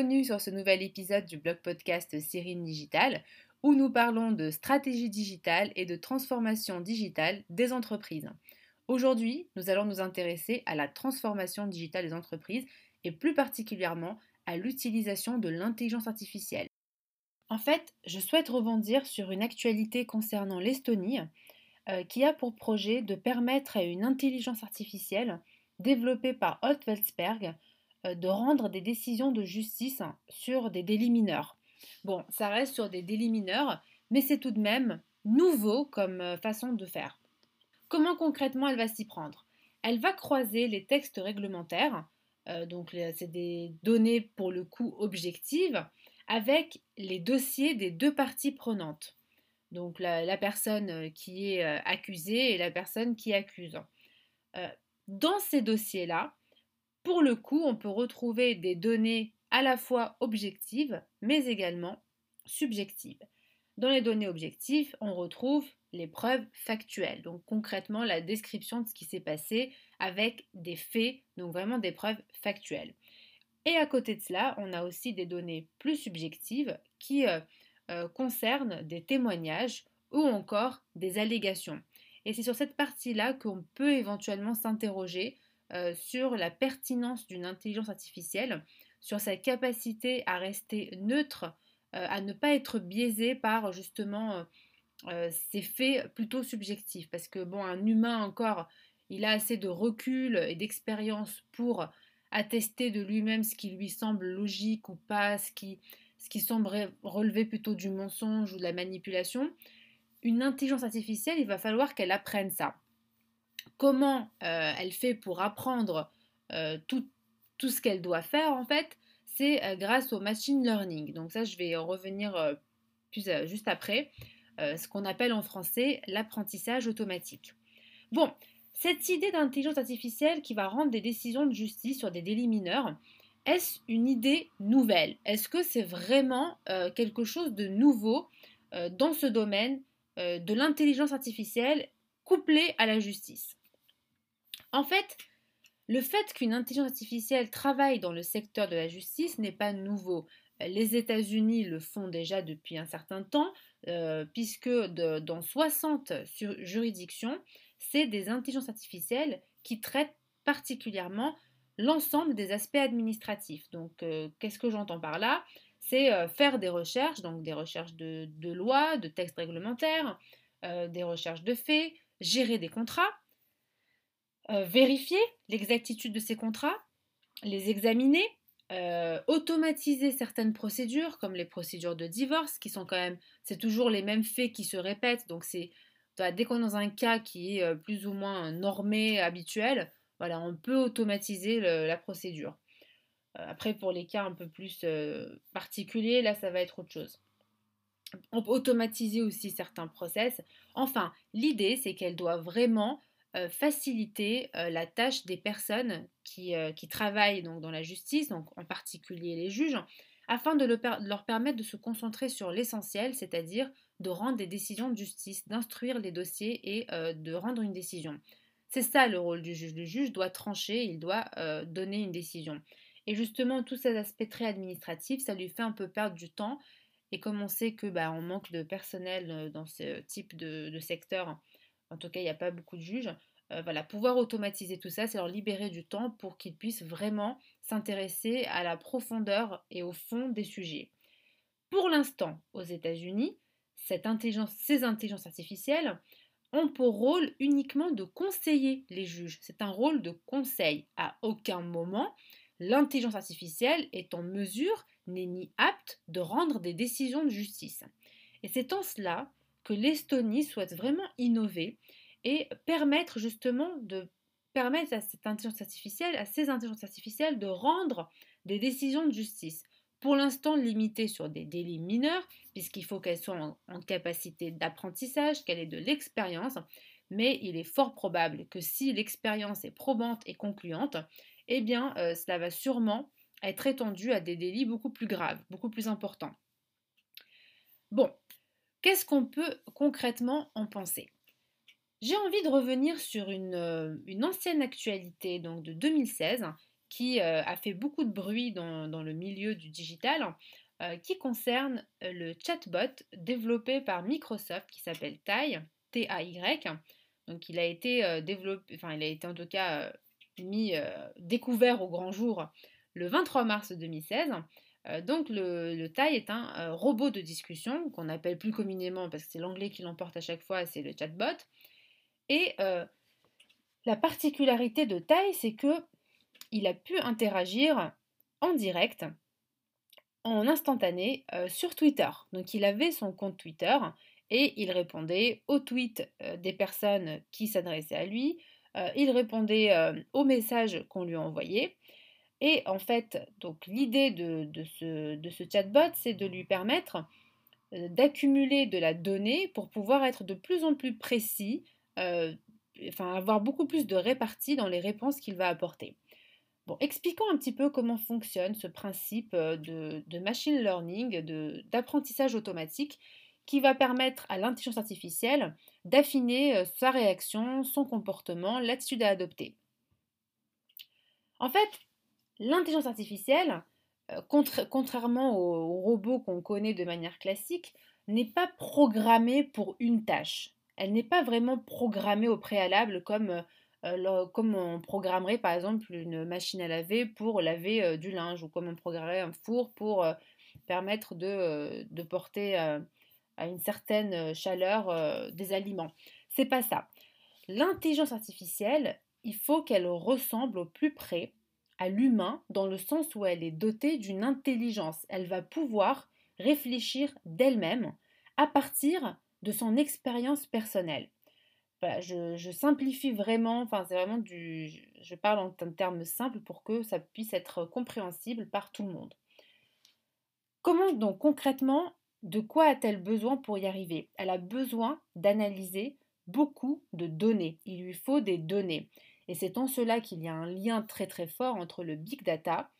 bienvenue sur ce nouvel épisode du blog podcast Cyrine Digital où nous parlons de stratégie digitale et de transformation digitale des entreprises. Aujourd'hui, nous allons nous intéresser à la transformation digitale des entreprises et plus particulièrement à l'utilisation de l'intelligence artificielle. En fait, je souhaite rebondir sur une actualité concernant l'Estonie euh, qui a pour projet de permettre à une intelligence artificielle développée par Holt euh, de rendre des décisions de justice sur des délits mineurs. Bon, ça reste sur des délits mineurs, mais c'est tout de même nouveau comme euh, façon de faire. Comment concrètement elle va s'y prendre? Elle va croiser les textes réglementaires, euh, donc c'est des données pour le coup objectives, avec les dossiers des deux parties prenantes. Donc la, personne qui est accusée et la personne qui accuse. dans ces dossiers-là, pour le coup, on peut retrouver des données à la fois objectives, mais également subjectives. Dans les données objectives, on retrouve les preuves factuelles, donc concrètement la description de ce qui s'est passé avec des faits, donc vraiment des preuves factuelles. Et à côté de cela, on a aussi des données plus subjectives qui euh, euh, concernent des témoignages ou encore des allégations. Et c'est sur cette partie-là qu'on peut éventuellement s'interroger euh, sur la pertinence d'une intelligence artificielle, sur sa capacité à rester neutre, euh, à ne pas être biaisé par justement euh, ces faits plutôt subjectifs. Parce que bon, un humain encore, il a assez de recul et d'expérience pour attester de lui-même ce qui lui semble logique ou pas, ce qui, ce qui semble relever plutôt du mensonge ou de la manipulation. Une intelligence artificielle, il va falloir qu'elle apprenne ça comment euh, elle fait pour apprendre euh, tout, ce qu'elle doit faire, en fait, c'est euh, grâce au machine learning. Donc ça, je vais en revenir juste après, ce qu'on appelle en français l'apprentissage automatique. Bon, cette idée d'intelligence artificielle qui va rendre des décisions de justice sur des délits mineurs, est-ce une idée nouvelle? Est-ce que c'est vraiment quelque chose de nouveau dans ce domaine de l'intelligence artificielle couplée à la justice? En fait, le fait qu'une intelligence artificielle travaille dans le secteur de la justice n'est pas nouveau. Les États-Unis le font déjà depuis un certain temps, euh, puisque dans 60 juridictions, c'est des intelligences artificielles qui traitent particulièrement l'ensemble des aspects administratifs. Donc, euh, qu'est-ce que j'entends par là? C'est euh, faire des recherches, donc des recherches de, de lois, de textes réglementaires, des recherches de faits, gérer des contrats, euh, vérifier l'exactitude de ces contrats, les examiner, euh, automatiser certaines procédures, comme les procédures de divorce, qui sont quand même, c'est toujours les mêmes faits qui se répètent, donc c'est dès qu'on est dans un cas qui est euh, plus ou moins normé, habituel, voilà, on peut automatiser la procédure. après, pour les cas un peu plus particuliers, là, ça va être autre chose. On peut automatiser aussi certains process. Enfin, l'idée, c'est qu'elle doit vraiment faciliter euh, la tâche des personnes qui, euh, qui, travaillent donc dans la justice, donc en particulier les juges, afin de, leur permettre de se concentrer sur l'essentiel, c'est-à-dire de rendre des décisions de justice, d'instruire les dossiers et de rendre une décision. C'est ça le rôle du juge. Le juge doit trancher, il doit donner une décision. Et justement, tous ces aspects très administratifs, ça lui fait un peu perdre du temps. Et comme on sait que bah, on manque de personnel dans ce type de secteur, en tout cas il n'y a pas beaucoup de juges, euh, voilà, pouvoir automatiser tout ça, c'est leur libérer du temps pour qu'ils puissent vraiment s'intéresser à la profondeur et au fond des sujets. Pour l'instant, aux États-Unis, ces intelligences artificielles ont pour rôle uniquement de conseiller les juges. C'est un rôle de conseil. À aucun moment, l'intelligence artificielle est en mesure, n'est ni apte de rendre des décisions de justice. Et c'est en cela que l'Estonie souhaite vraiment innover et permettre justement de permettre à cette intelligence artificielle, à ces intelligences artificielles de rendre des décisions de justice. Pour l'instant limitées sur des délits mineurs, puisqu'il faut qu'elles soient en, capacité d'apprentissage, qu'elle ait de l'expérience, mais il est fort probable que si l'expérience est probante et concluante, eh bien euh, cela va sûrement être étendu à des délits beaucoup plus graves, beaucoup plus importants. Bon, qu'est-ce qu'on peut concrètement en penser? J'ai envie de revenir sur une, euh, ancienne actualité donc de 2016 qui a fait beaucoup de bruit dans, le milieu du digital, qui concerne le chatbot développé par Microsoft qui s'appelle TAY, T-A-Y. Donc il a été développé, enfin il a été en tout cas mis découvert au grand jour le 23 mars 2016. Donc le, le est un robot de discussion qu'on appelle plus communément, parce que c'est l'anglais qui l'emporte à chaque fois, c'est le chatbot. Et la particularité de TAI, c'est que il a pu interagir en direct en instantané euh, sur Twitter. Donc il avait son compte Twitter et il répondait aux tweets euh, des personnes qui s'adressaient à lui, euh, il répondait aux messages qu'on lui envoyait. Et en fait, donc l'idée de, ce, de, ce, chatbot, c'est de lui permettre d'accumuler de la donnée pour pouvoir être de plus en plus précis, enfin avoir beaucoup plus de répartie dans les réponses qu'il va apporter expliquons un petit peu comment fonctionne ce principe euh, de, machine learning, d'apprentissage automatique, qui va permettre à l'intelligence artificielle d'affiner euh, sa réaction, son comportement, l'attitude à adopter. En fait, l'intelligence artificielle, euh, contrairement aux robots qu'on connaît de manière classique, n'est pas programmée pour une tâche. Elle n'est pas vraiment programmée au préalable comme euh, comme on programmerait par exemple une machine à laver pour laver euh, du linge ou comme on programmerait un four pour euh, permettre de, de porter à une certaine chaleur des aliments. C'est pas ça. L'intelligence artificielle, il faut qu'elle ressemble au plus près à l'humain dans le sens où elle est dotée d'une intelligence. Elle va pouvoir réfléchir d'elle-même à partir de son expérience personnelle je, simplifie vraiment, enfin c'est vraiment du, je parle en termes simples pour que ça puisse être compréhensible par tout le monde. Comment donc concrètement, de quoi a-t-elle besoin pour y arriver? Elle a besoin d'analyser beaucoup de données. Il lui faut des données. Et c'est en cela qu'il y a un lien très très fort entre le big data,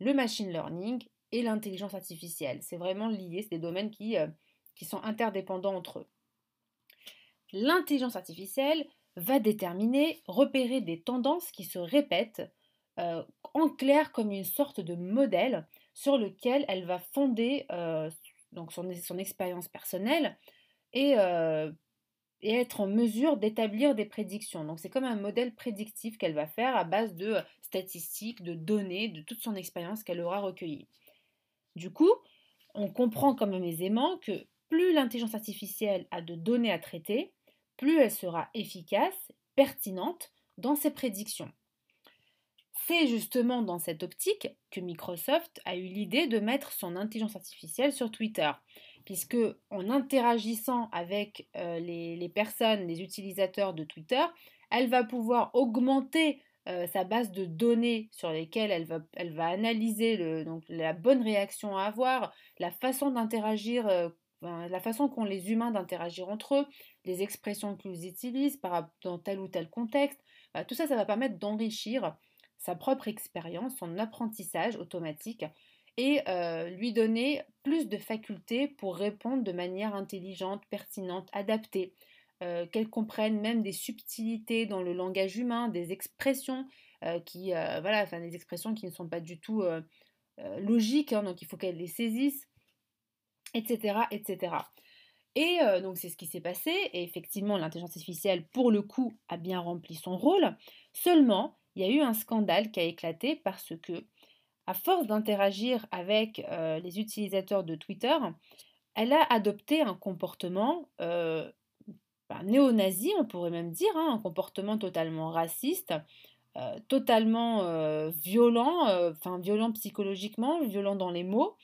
le machine learning et l'intelligence artificielle. C'est vraiment lié, c'est des domaines qui, euh, qui sont interdépendants entre eux l'intelligence artificielle va déterminer, repérer des tendances qui se répètent euh, en clair comme une sorte de modèle sur lequel elle va fonder euh, donc son, son expérience personnelle et, et, être en mesure d'établir des prédictions. Donc c'est comme un modèle prédictif qu'elle va faire à base de statistiques, de données, de toute son expérience qu'elle aura recueillie. Du coup, on comprend quand même aisément que plus l'intelligence artificielle a de données à traiter, plus elle sera efficace, pertinente dans ses prédictions. C'est justement dans cette optique que Microsoft a eu l'idée de mettre son intelligence artificielle sur Twitter, puisque en interagissant avec euh, les, personnes, les utilisateurs de Twitter, elle va pouvoir augmenter euh, sa base de données sur lesquelles elle va, analyser la bonne réaction à avoir, la façon d'interagir euh, la façon qu'ont les humains d'interagir entre eux, les expressions qu'ils utilisent dans tel ou tel contexte, tout ça, ça va permettre d'enrichir sa propre expérience, son apprentissage automatique et euh, lui donner plus de facultés pour répondre de manière intelligente, pertinente, adaptée, euh, qu'elle comprenne même des subtilités dans le langage humain, des expressions euh, qui, voilà, des expressions qui ne sont pas du tout logiques, hein, donc il faut qu'elle les saisisse etc. etc. Et donc c'est ce qui s'est passé, et effectivement l'intelligence artificielle, pour le coup, a bien rempli son rôle. Seulement, il y a eu un scandale qui a éclaté parce que, à force d'interagir avec euh, les utilisateurs de Twitter, elle a adopté un comportement euh, néo-nazi, on pourrait même dire, hein, un comportement totalement raciste, totalement violent, enfin violent psychologiquement, violent dans les mots.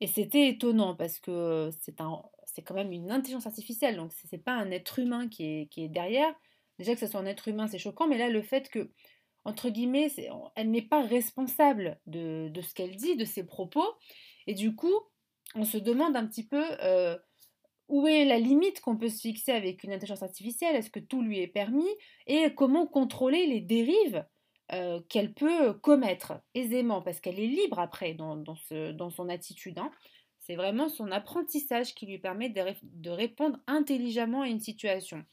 Et c'était étonnant parce que c'est un, c'est quand même une intelligence artificielle, donc c'est pas un être humain qui est, qui est derrière. Déjà que ce soit un être humain, c'est choquant, mais là, le fait que, entre guillemets, elle n'est pas responsable de, ce qu'elle dit, de ses propos, et du coup, on se demande un petit peu euh, où est la limite qu'on peut se fixer avec une intelligence artificielle, est-ce que tout lui est permis, et comment contrôler les dérives euh, qu'elle peut commettre aisément, parce qu'elle est libre après dans, son attitude. Hein. C'est vraiment son apprentissage qui lui permet de, répondre intelligemment à une situation.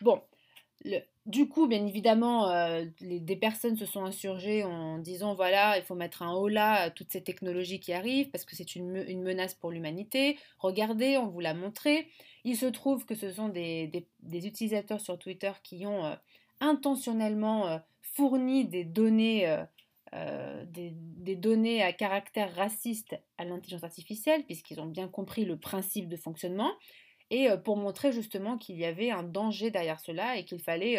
Bon, du coup, bien évidemment, euh, des personnes se sont insurgées en disant voilà, il faut mettre un holà à toutes ces technologies qui arrivent parce que c'est une, menace pour l'humanité. Regardez, on vous l'a montré. Il se trouve que ce sont des, utilisateurs sur Twitter qui ont euh, intentionnellement euh, fourni des des, des, données à caractère raciste à l'intelligence artificielle, puisqu'ils ont bien compris le principe de fonctionnement et pour montrer justement qu'il y avait un danger derrière cela et qu'il fallait,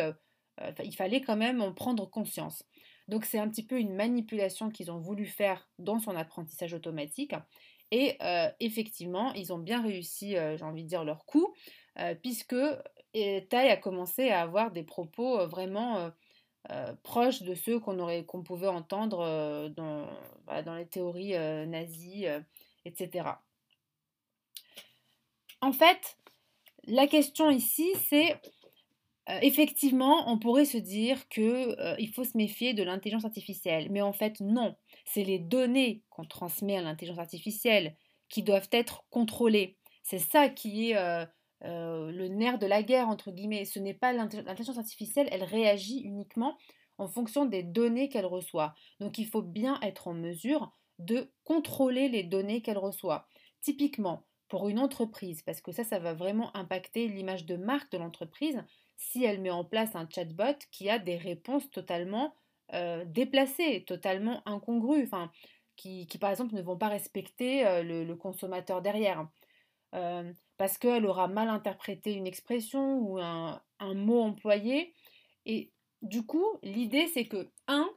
il fallait quand même en prendre conscience. Donc c'est un petit peu une manipulation qu'ils ont voulu faire dans son apprentissage automatique. Et effectivement, ils ont bien réussi, j'ai envie de dire, leur coup, puisque Tai a commencé à avoir des propos vraiment proches de ceux qu'on qu'on pouvait entendre dans, dans, les théories nazies, etc. En fait, la question ici, c'est euh, effectivement, on pourrait se dire qu'il euh, faut se méfier de l'intelligence artificielle, mais en fait non. C'est les données qu'on transmet à l'intelligence artificielle qui doivent être contrôlées. C'est ça qui est euh, le nerf de la guerre entre guillemets. Ce n'est pas l'intelligence artificielle, elle réagit uniquement en fonction des données qu'elle reçoit. Donc il faut bien être en mesure de contrôler les données qu'elle reçoit. Typiquement, pour une entreprise, parce que ça, ça va vraiment impacter l'image de marque de l'entreprise si elle met en place un chatbot qui a des réponses totalement euh, déplacées, totalement incongrues, enfin, qui, par exemple ne vont pas respecter euh, le, consommateur derrière. Euh, parce qu'elle aura mal interprété une expression ou un, un mot employé. Et du coup, l'idée c'est que, un,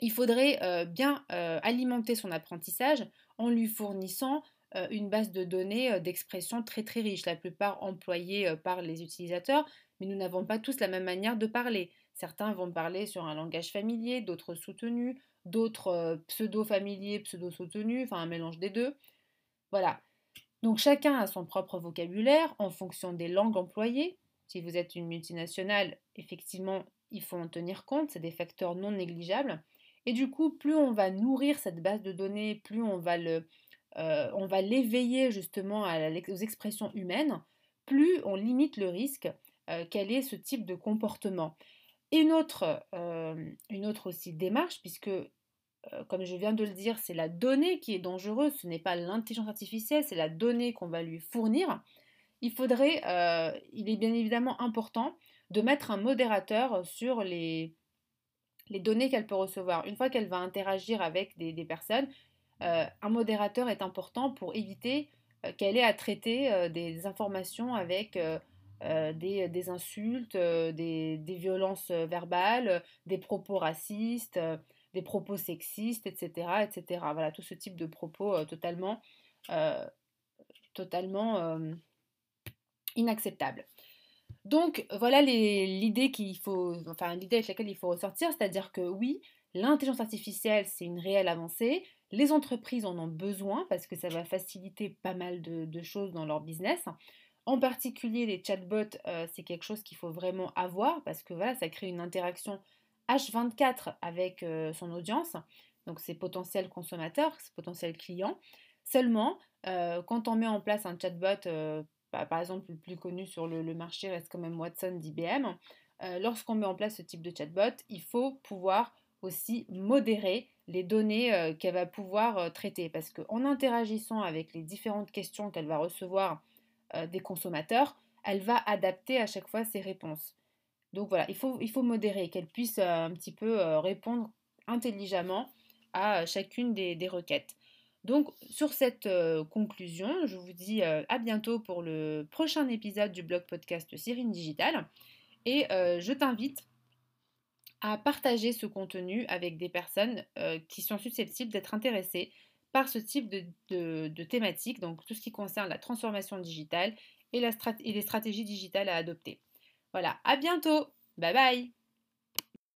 il faudrait bien alimenter son apprentissage en lui fournissant une base de données euh, d'expression très très riche, la plupart employées euh, par les utilisateurs, mais nous n'avons pas tous la même manière de parler. Certains vont parler sur un langage familier, d'autres soutenu, d'autres pseudo-familiers, pseudo-soutenus, enfin un mélange des deux. Voilà. Donc chacun a son propre vocabulaire en fonction des langues employées. Si vous êtes une multinationale, effectivement, il faut en tenir compte, c'est des facteurs non négligeables. Et du coup, plus on va nourrir cette base de données, plus on va le, euh, on va l'éveiller justement aux expressions humaines, plus on limite le risque euh, qu'elle ait ce type de comportement. Une autre, euh, aussi démarche, puisque comme je viens de le dire, c'est la donnée qui est dangereuse, ce n'est pas l'intelligence artificielle, c'est la donnée qu'on va lui fournir. Il faudrait, il est bien évidemment important de mettre un modérateur sur les, données qu'elle peut recevoir. Une fois qu'elle va interagir avec des personnes, euh, un modérateur est important pour éviter euh, qu'elle ait à traiter euh, des informations avec des, insultes, des, violences verbales, des propos racistes, des propos sexistes, etc., etc. Voilà, tout ce type de propos totalement, totalement inacceptables. Donc voilà l'idée enfin l'idée avec laquelle il faut ressortir, c'est-à-dire que oui, l'intelligence artificielle c'est une réelle avancée, les entreprises en ont besoin parce que ça va faciliter pas mal de, choses dans leur business. En particulier, les chatbots, euh, c'est quelque chose qu'il faut vraiment avoir parce que voilà, ça crée une interaction H24 avec euh, son audience, donc ses potentiels consommateurs, ses potentiels clients. Seulement, euh, quand on met en place un chatbot, bah, par exemple le plus connu sur le, le marché reste quand même Watson d'IBM, lorsqu'on met en place ce type de chatbot, il faut pouvoir aussi modérer les données euh, qu'elle va pouvoir euh, traiter. Parce qu'en interagissant avec les différentes questions qu'elle va recevoir euh, des consommateurs, elle va adapter à chaque fois ses réponses. Donc voilà, il faut, il faut modérer, qu'elle puisse un petit peu répondre intelligemment à chacune des, requêtes. Donc sur cette conclusion, je vous dis à bientôt pour le prochain épisode du blog podcast Cyrine Digital. Et je t'invite à partager ce contenu avec des personnes euh, qui sont susceptibles d'être intéressées par ce type de, de, thématique, donc tout ce qui concerne la transformation digitale et, les stratégies digitales à adopter. Voilà, à bientôt, bye bye